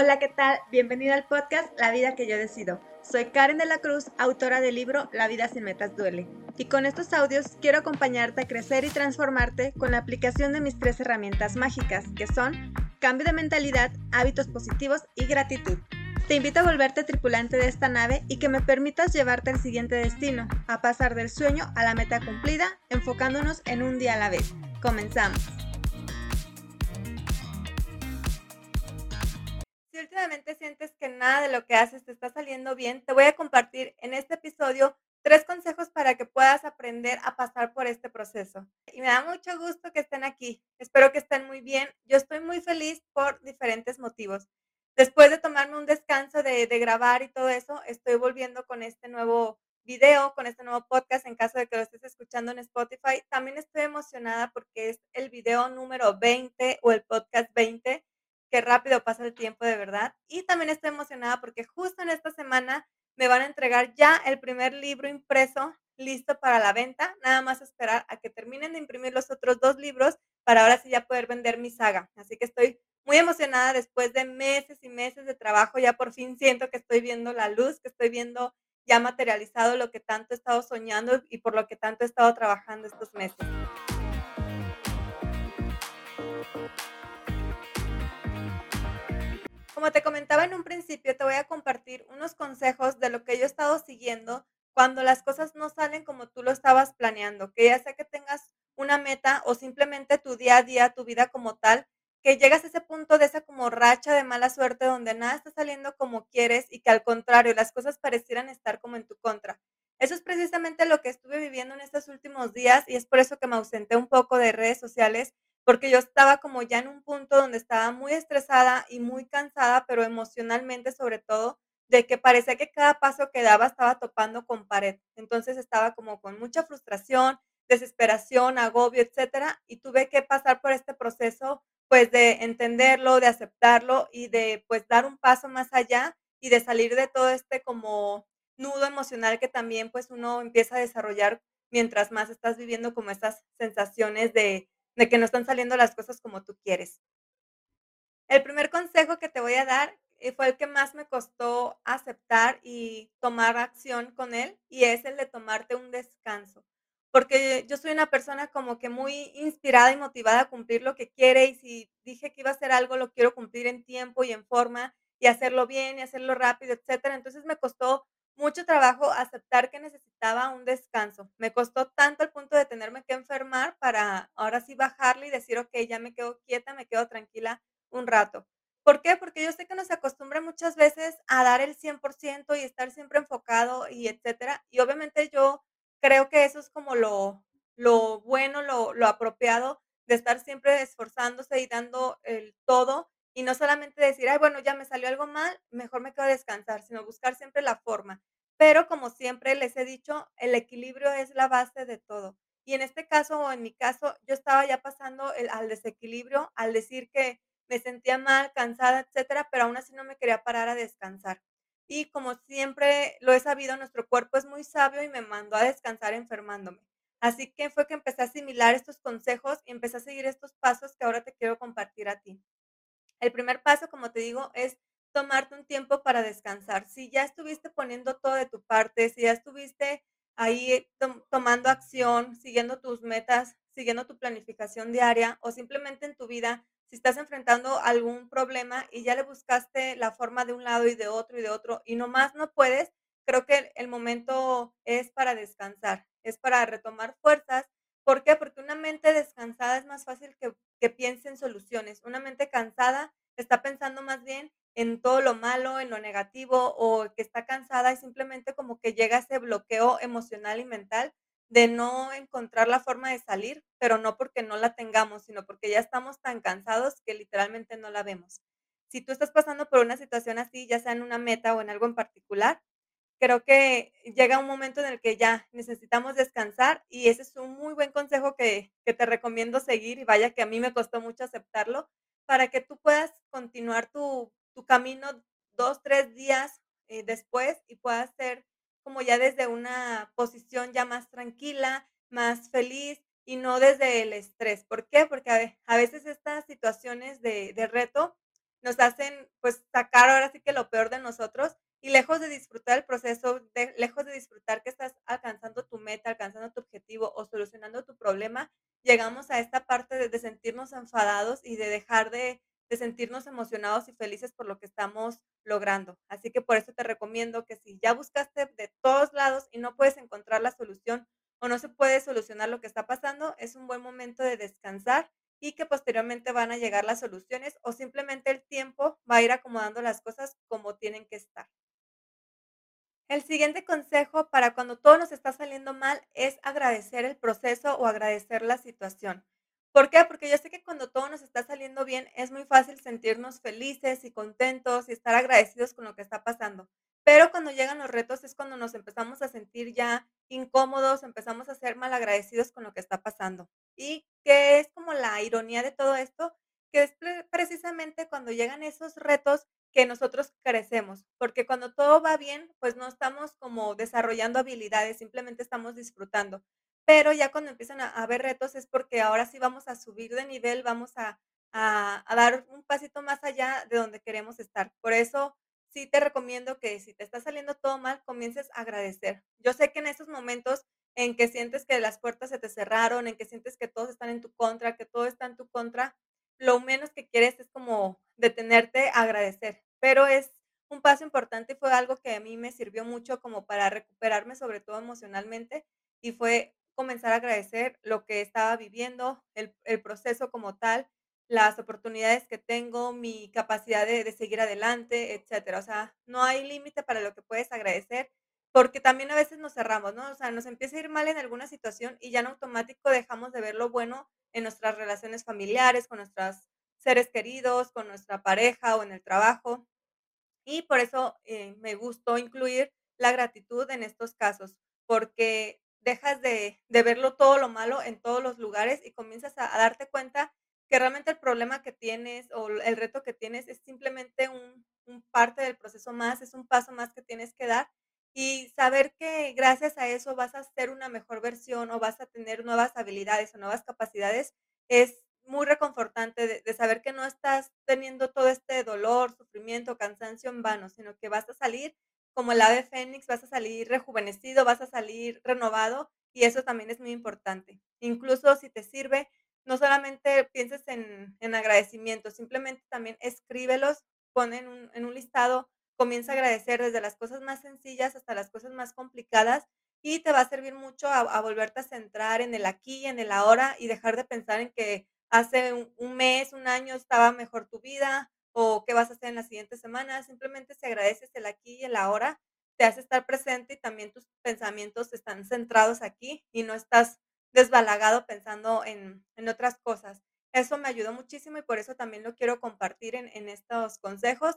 Hola, ¿qué tal? Bienvenido al podcast La vida que yo decido. Soy Karen de la Cruz, autora del libro La vida sin metas duele. Y con estos audios quiero acompañarte a crecer y transformarte con la aplicación de mis tres herramientas mágicas, que son cambio de mentalidad, hábitos positivos y gratitud. Te invito a volverte tripulante de esta nave y que me permitas llevarte al siguiente destino, a pasar del sueño a la meta cumplida, enfocándonos en un día a la vez. Comenzamos. Si últimamente sientes que nada de lo que haces te está saliendo bien, te voy a compartir en este episodio tres consejos para que puedas aprender a pasar por este proceso. Y me da mucho gusto que estén aquí. Espero que estén muy bien. Yo estoy muy feliz por diferentes motivos. Después de tomarme un descanso de, de grabar y todo eso, estoy volviendo con este nuevo video, con este nuevo podcast en caso de que lo estés escuchando en Spotify. También estoy emocionada porque es el video número 20 o el podcast 20 qué rápido pasa el tiempo de verdad. Y también estoy emocionada porque justo en esta semana me van a entregar ya el primer libro impreso listo para la venta. Nada más esperar a que terminen de imprimir los otros dos libros para ahora sí ya poder vender mi saga. Así que estoy muy emocionada después de meses y meses de trabajo. Ya por fin siento que estoy viendo la luz, que estoy viendo ya materializado lo que tanto he estado soñando y por lo que tanto he estado trabajando estos meses. Como te comentaba en un principio, te voy a compartir unos consejos de lo que yo he estado siguiendo cuando las cosas no salen como tú lo estabas planeando, que ya sea que tengas una meta o simplemente tu día a día, tu vida como tal, que llegas a ese punto de esa como racha de mala suerte donde nada está saliendo como quieres y que al contrario las cosas parecieran estar como en tu contra. Eso es precisamente lo que estuve viviendo en estos últimos días y es por eso que me ausenté un poco de redes sociales porque yo estaba como ya en un punto donde estaba muy estresada y muy cansada, pero emocionalmente sobre todo, de que parecía que cada paso que daba estaba topando con pared. Entonces estaba como con mucha frustración, desesperación, agobio, etcétera, y tuve que pasar por este proceso pues de entenderlo, de aceptarlo y de pues dar un paso más allá y de salir de todo este como nudo emocional que también pues uno empieza a desarrollar mientras más estás viviendo como estas sensaciones de de que no están saliendo las cosas como tú quieres. El primer consejo que te voy a dar eh, fue el que más me costó aceptar y tomar acción con él y es el de tomarte un descanso. Porque yo soy una persona como que muy inspirada y motivada a cumplir lo que quiere y si dije que iba a hacer algo lo quiero cumplir en tiempo y en forma y hacerlo bien y hacerlo rápido, etcétera. Entonces me costó mucho trabajo aceptar que necesitaba un descanso. Me costó tanto el punto de tenerme que enfermar para ahora sí bajarle y decir, ok, ya me quedo quieta, me quedo tranquila un rato. ¿Por qué? Porque yo sé que nos acostumbra muchas veces a dar el 100% y estar siempre enfocado y etcétera. Y obviamente yo creo que eso es como lo, lo bueno, lo, lo apropiado de estar siempre esforzándose y dando el todo y no solamente decir, ay, bueno, ya me salió algo mal, mejor me quedo a descansar, sino buscar siempre la forma. Pero como siempre les he dicho, el equilibrio es la base de todo. Y en este caso o en mi caso, yo estaba ya pasando el, al desequilibrio al decir que me sentía mal, cansada, etcétera, pero aún así no me quería parar a descansar. Y como siempre lo he sabido, nuestro cuerpo es muy sabio y me mandó a descansar enfermándome. Así que fue que empecé a asimilar estos consejos y empecé a seguir estos pasos que ahora te quiero compartir a ti. El primer paso, como te digo, es tomarte un tiempo para descansar. Si ya estuviste poniendo todo de tu parte, si ya estuviste ahí tomando acción, siguiendo tus metas, siguiendo tu planificación diaria o simplemente en tu vida, si estás enfrentando algún problema y ya le buscaste la forma de un lado y de otro y de otro y nomás no puedes, creo que el momento es para descansar, es para retomar fuerzas. ¿Por qué? Porque una mente descansada es más fácil que que piense en soluciones. Una mente cansada está pensando más bien en todo lo malo, en lo negativo o que está cansada y simplemente como que llega ese bloqueo emocional y mental de no encontrar la forma de salir, pero no porque no la tengamos, sino porque ya estamos tan cansados que literalmente no la vemos. Si tú estás pasando por una situación así, ya sea en una meta o en algo en particular, creo que llega un momento en el que ya necesitamos descansar y ese es un muy buen consejo que, te recomiendo seguir y vaya que a mí me costó mucho aceptarlo para que tú puedas continuar tu, camino dos, tres días eh, después y puedas ser como ya desde una posición ya más tranquila, más feliz y no desde el estrés. ¿Por qué? Porque a, veces estas situaciones de, de reto nos hacen, pues, sacar ahora sí que lo peor de nosotros, y lejos de disfrutar el proceso, lejos de disfrutar que estás alcanzando tu meta, alcanzando tu objetivo o solucionando tu problema, llegamos a esta parte de sentirnos enfadados y de dejar de de sentirnos emocionados y felices por lo que estamos logrando. Así que por eso te recomiendo que si ya buscaste de todos lados y no puedes encontrar la solución o no se puede solucionar lo que está pasando, es un buen momento de descansar y que posteriormente van a llegar las soluciones o simplemente el tiempo va a ir acomodando las cosas como tienen que estar. El siguiente consejo para cuando todo nos está saliendo mal es agradecer el proceso o agradecer la situación. ¿Por qué? Porque yo sé que cuando todo nos está saliendo bien es muy fácil sentirnos felices y contentos y estar agradecidos con lo que está pasando. Pero cuando llegan los retos es cuando nos empezamos a sentir ya incómodos, empezamos a ser malagradecidos con lo que está pasando. Y que es como la ironía de todo esto, que es pre- precisamente cuando llegan esos retos que nosotros crecemos, porque cuando todo va bien, pues no estamos como desarrollando habilidades, simplemente estamos disfrutando. Pero ya cuando empiezan a haber retos es porque ahora sí vamos a subir de nivel, vamos a a a dar un pasito más allá de donde queremos estar. Por eso sí te recomiendo que si te está saliendo todo mal, comiences a agradecer. Yo sé que en esos momentos en que sientes que las puertas se te cerraron, en que sientes que todos están en tu contra, que todo está en tu contra, lo menos que quieres es como detenerte a agradecer. Pero es un paso importante y fue algo que a mí me sirvió mucho como para recuperarme, sobre todo emocionalmente, y fue comenzar a agradecer lo que estaba viviendo, el el proceso como tal, las oportunidades que tengo, mi capacidad de de seguir adelante, etcétera. O sea, no hay límite para lo que puedes agradecer, porque también a veces nos cerramos, ¿no? O sea, nos empieza a ir mal en alguna situación y ya en automático dejamos de ver lo bueno en nuestras relaciones familiares, con nuestros seres queridos, con nuestra pareja o en el trabajo. Y por eso, eh, me gustó incluir la gratitud en estos casos, porque dejas de de verlo todo lo malo en todos los lugares y comienzas a darte cuenta que realmente el problema que tienes o el reto que tienes es simplemente un parte del proceso más, es un paso más que tienes que dar, y saber que gracias a eso vas a ser una mejor versión o vas a tener nuevas habilidades o nuevas capacidades, es muy reconfortante de saber que no estás teniendo todo este dolor, sufrimiento, cansancio en vano, sino que vas a salir como el ave fénix, vas a salir rejuvenecido, vas a salir renovado, y eso también es muy importante. Incluso si te sirve, no solamente pienses en en agradecimiento, simplemente también escríbelos, pon en en un listado, comienza a agradecer desde las cosas más sencillas hasta las cosas más complicadas, y te va a servir mucho a volverte a centrar en el aquí en el ahora, y dejar de pensar en que hace un un mes, un año estaba mejor tu vida, o qué vas a hacer en las siguientes semanas. Simplemente si agradeces el aquí y el ahora, te hace estar presente y también tus pensamientos están centrados aquí y no estás desbalagado pensando en en otras cosas. Eso me ayudó muchísimo y por eso también lo quiero compartir en en estos consejos.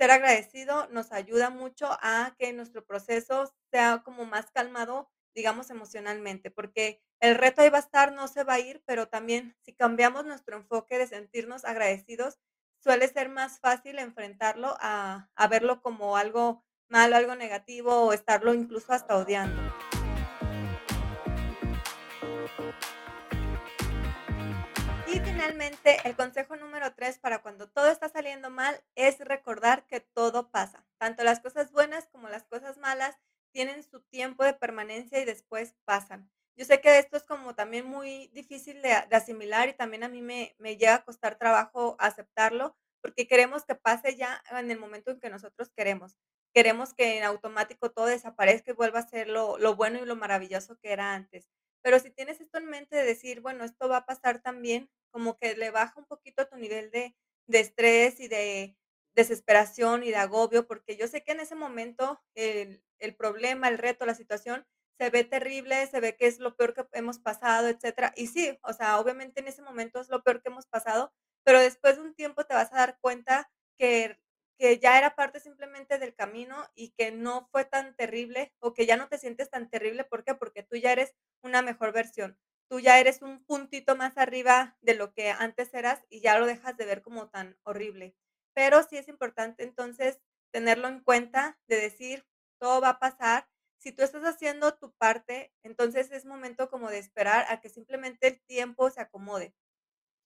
Ser agradecido nos ayuda mucho a que nuestro proceso sea como más calmado, digamos, emocionalmente, porque el reto ahí va a estar, no se va a ir, pero también si cambiamos nuestro enfoque de sentirnos agradecidos, suele ser más fácil enfrentarlo a verlo como algo malo, algo negativo o estarlo incluso hasta odiando. Finalmente, el consejo número 3 para cuando todo está saliendo mal es recordar que todo pasa. Tanto las cosas buenas como las cosas malas tienen su tiempo de permanencia y después pasan. Yo sé que esto es como también muy difícil de, de asimilar y también a mí me, me llega a costar trabajo aceptarlo porque queremos que pase ya en el momento en que nosotros queremos. Queremos que en automático todo desaparezca y vuelva a ser lo, lo bueno y lo maravilloso que era antes. Pero si tienes esto en mente de decir, bueno, esto va a pasar también, como que le baja un poquito tu nivel de de estrés y de desesperación y de agobio, porque yo sé que en ese momento el el problema, el reto, la situación se ve terrible, se ve que es lo peor que hemos pasado, etcétera. Y sí, o sea, obviamente en ese momento es lo peor que hemos pasado, pero después de un tiempo te vas a dar cuenta que que ya era parte simplemente del camino y que no fue tan terrible, o que ya no te sientes tan terrible, ¿por qué? Porque tú ya eres una mejor versión tú ya eres un puntito más arriba de lo que antes eras y ya lo dejas de ver como tan horrible. Pero sí es importante entonces tenerlo en cuenta, de decir, todo va a pasar. Si tú estás haciendo tu parte, entonces es momento como de esperar a que simplemente el tiempo se acomode.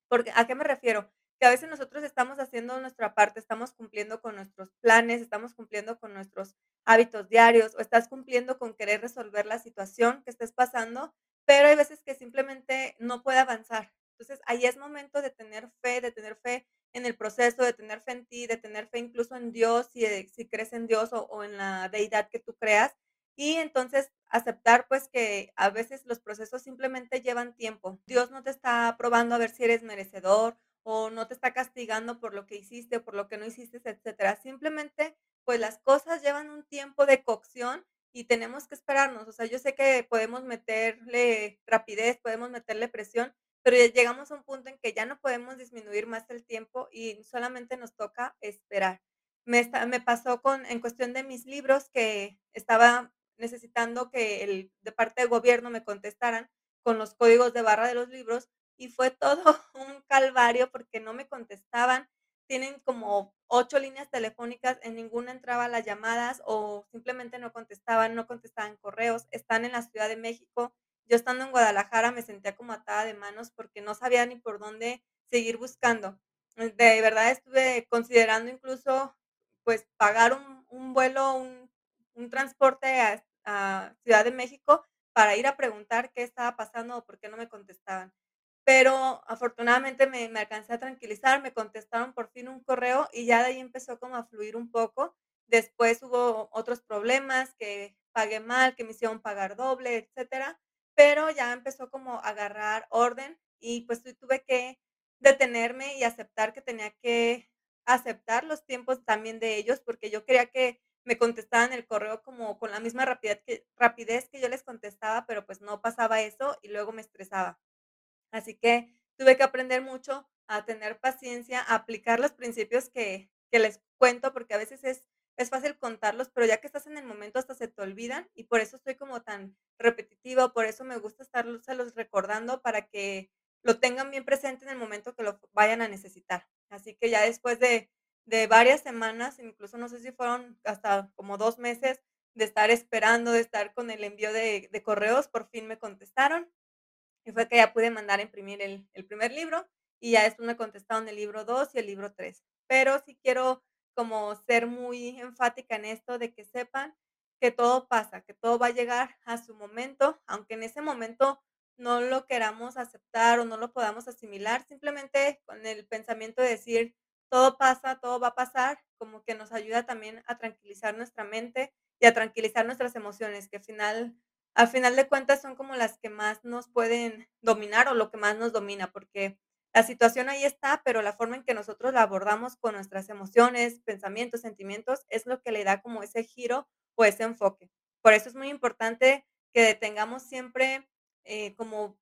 Porque, ¿a qué me refiero? Que a veces nosotros estamos haciendo nuestra parte, estamos cumpliendo con nuestros planes, estamos cumpliendo con nuestros hábitos diarios o estás cumpliendo con querer resolver la situación que estés pasando, pero hay veces que simplemente no puede avanzar. Entonces, ahí es momento de tener fe, de tener fe en el proceso, de tener fe en ti, de tener fe incluso en Dios, si, eh, si crees en Dios o, o en la deidad que tú creas. Y entonces aceptar pues que a veces los procesos simplemente llevan tiempo. Dios no te está probando a ver si eres merecedor o no te está castigando por lo que hiciste por lo que no hiciste, etcétera. Simplemente pues las cosas llevan un tiempo de cocción y tenemos que esperarnos. O sea, yo sé que podemos meterle rapidez, podemos meterle presión, pero llegamos a un punto en que ya no podemos disminuir más el tiempo y solamente nos toca esperar. Me, me pasó con, en cuestión de mis libros que estaba necesitando que el, de parte del gobierno me contestaran con los códigos de barra de los libros y fue todo un calvario porque no me contestaban. Tienen como ocho líneas telefónicas, en ninguna entraba las llamadas o simplemente no contestaban, no contestaban correos. Están en la Ciudad de México. Yo estando en Guadalajara me sentía como atada de manos porque no sabía ni por dónde seguir buscando. De verdad estuve considerando incluso pues pagar un, vuelo, un, transporte a Ciudad de México para ir a preguntar qué estaba pasando o por qué no me contestaban. Pero afortunadamente me, me alcancé a tranquilizar, me contestaron por fin un correo y ya de ahí empezó como a fluir un poco. Después hubo otros problemas, que pagué mal, que me hicieron pagar doble, etcétera, pero ya empezó como a agarrar orden y pues tu- tuve que detenerme y aceptar que tenía que aceptar los tiempos también de ellos, porque yo quería que me contestaran el correo como con la misma rapidez que, rapidez que yo les contestaba, pero pues no pasaba eso y luego me estresaba. Así que tuve que aprender mucho a tener paciencia, a aplicar los principios que les cuento, porque a veces es es fácil contarlos, pero ya que estás en el momento hasta se te olvidan, y por eso estoy como tan repetitiva, por eso me gusta estárselos recordando para que lo tengan bien presente en el momento que lo vayan a necesitar. Así que ya después de de varias semanas, incluso no sé si fueron hasta como 2 meses de estar esperando, de estar con el envío de correos, por fin me contestaron. Y fue que ya pude mandar a imprimir el el primer libro, y ya después me contestaron el libro 2 y el libro 3. Pero sí quiero como ser muy enfática en esto de que sepan que todo pasa, que todo va a llegar a su momento, aunque en ese momento no lo queramos aceptar o no lo podamos asimilar, simplemente con el pensamiento de decir: "Todo pasa, todo va a pasar", como que nos ayuda también a tranquilizar nuestra mente y a tranquilizar nuestras emociones, que al final al final de cuentas son como las que más nos pueden dominar o lo que más nos domina, porque la situación ahí está, pero la forma en que nosotros la abordamos con nuestras emociones, pensamientos, sentimientos, es lo que le da como ese giro o ese enfoque. Por eso es muy importante que tengamos siempre, eh, como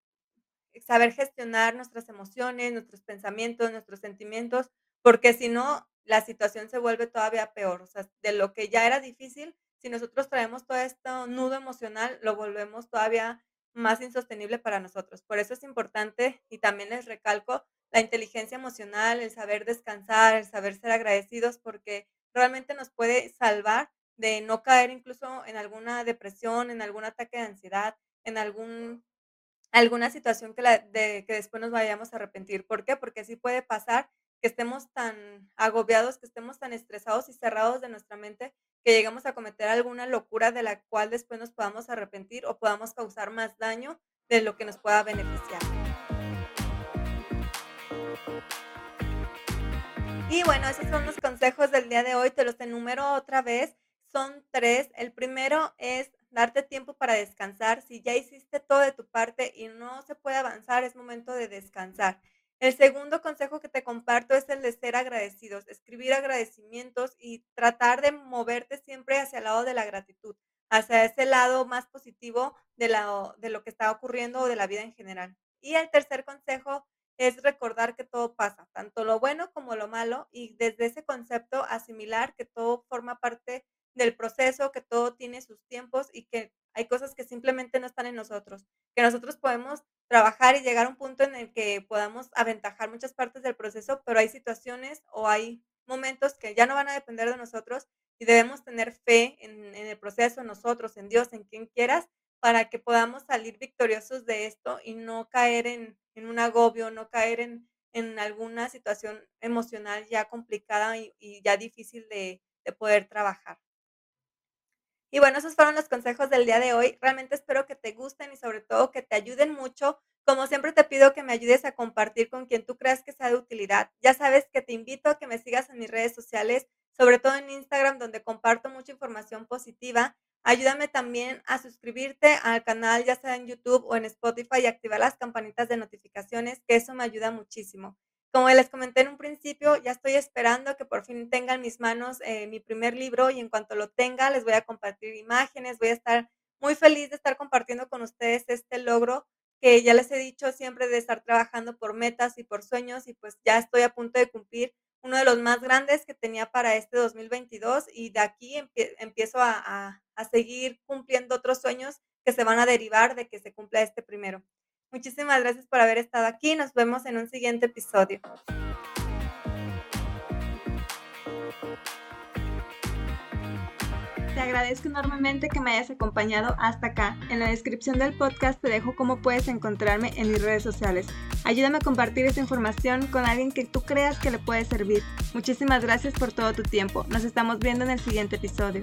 saber gestionar nuestras emociones, nuestros pensamientos, nuestros sentimientos, porque si no, la situación se vuelve todavía peor. O sea, de lo que ya era difícil, si nosotros traemos todo esto nudo emocional, lo volvemos todavía más insostenible para nosotros. Por eso es importante, y también les recalco, la inteligencia emocional, el saber descansar, el saber ser agradecidos, porque realmente nos puede salvar de no caer incluso en alguna depresión, en algún ataque de ansiedad, en algún Alguna situación que de que después nos vayamos a arrepentir, ¿por qué? Porque sí puede pasar que estemos tan agobiados, que estemos tan estresados y cerrados de nuestra mente, que lleguemos a cometer alguna locura de la cual después nos podamos arrepentir o podamos causar más daño de lo que nos pueda beneficiar. Y bueno, esos son los consejos del día de hoy, te los enumero otra vez, son 3. El primero es darte tiempo para descansar. Si ya hiciste todo de tu parte y no se puede avanzar, es momento de descansar. El segundo consejo que te comparto es el de ser agradecidos, escribir agradecimientos y tratar de moverte siempre hacia el lado de la gratitud, hacia ese lado más positivo de la de lo que está ocurriendo o de la vida en general. Y el tercer consejo es recordar que todo pasa, tanto lo bueno como lo malo, y desde ese concepto asimilar que todo forma parte del proceso, que todo tiene sus tiempos y que hay cosas que simplemente no están en nosotros, que nosotros podemos trabajar y llegar a un punto en el que podamos aventajar muchas partes del proceso, pero hay situaciones o hay momentos que ya no van a depender de nosotros y debemos tener fe en, el proceso, en nosotros, en Dios, en quien quieras, para que podamos salir victoriosos de esto y no caer en, un agobio, no caer en, alguna situación emocional ya complicada y, ya difícil de poder trabajar. Y bueno, esos fueron los consejos del día de hoy. Realmente espero que te gusten y sobre todo que te ayuden mucho. Como siempre te pido que me ayudes a compartir con quien tú creas que sea de utilidad. Ya sabes que te invito a que me sigas en mis redes sociales, sobre todo en Instagram, donde comparto mucha información positiva. Ayúdame también a suscribirte al canal, ya sea en YouTube o en Spotify, y activar las campanitas de notificaciones, que eso me ayuda muchísimo. Como les comenté en un principio, ya estoy esperando que por fin tenga en mis manos eh, mi primer libro y en cuanto lo tenga les voy a compartir imágenes, voy a estar muy feliz de estar compartiendo con ustedes este logro que ya les he dicho siempre de estar trabajando por metas y por sueños y pues ya estoy a punto de cumplir uno de los más grandes que tenía para este 2022 y de aquí empiezo a seguir cumpliendo otros sueños que se van a derivar de que se cumpla este primero. Muchísimas gracias por haber estado aquí. Nos vemos en un siguiente episodio. Te agradezco enormemente que me hayas acompañado hasta acá. En la descripción del podcast te dejo cómo puedes encontrarme en mis redes sociales. Ayúdame a compartir esta información con alguien que tú creas que le puede servir. Muchísimas gracias por todo tu tiempo. Nos estamos viendo en el siguiente episodio.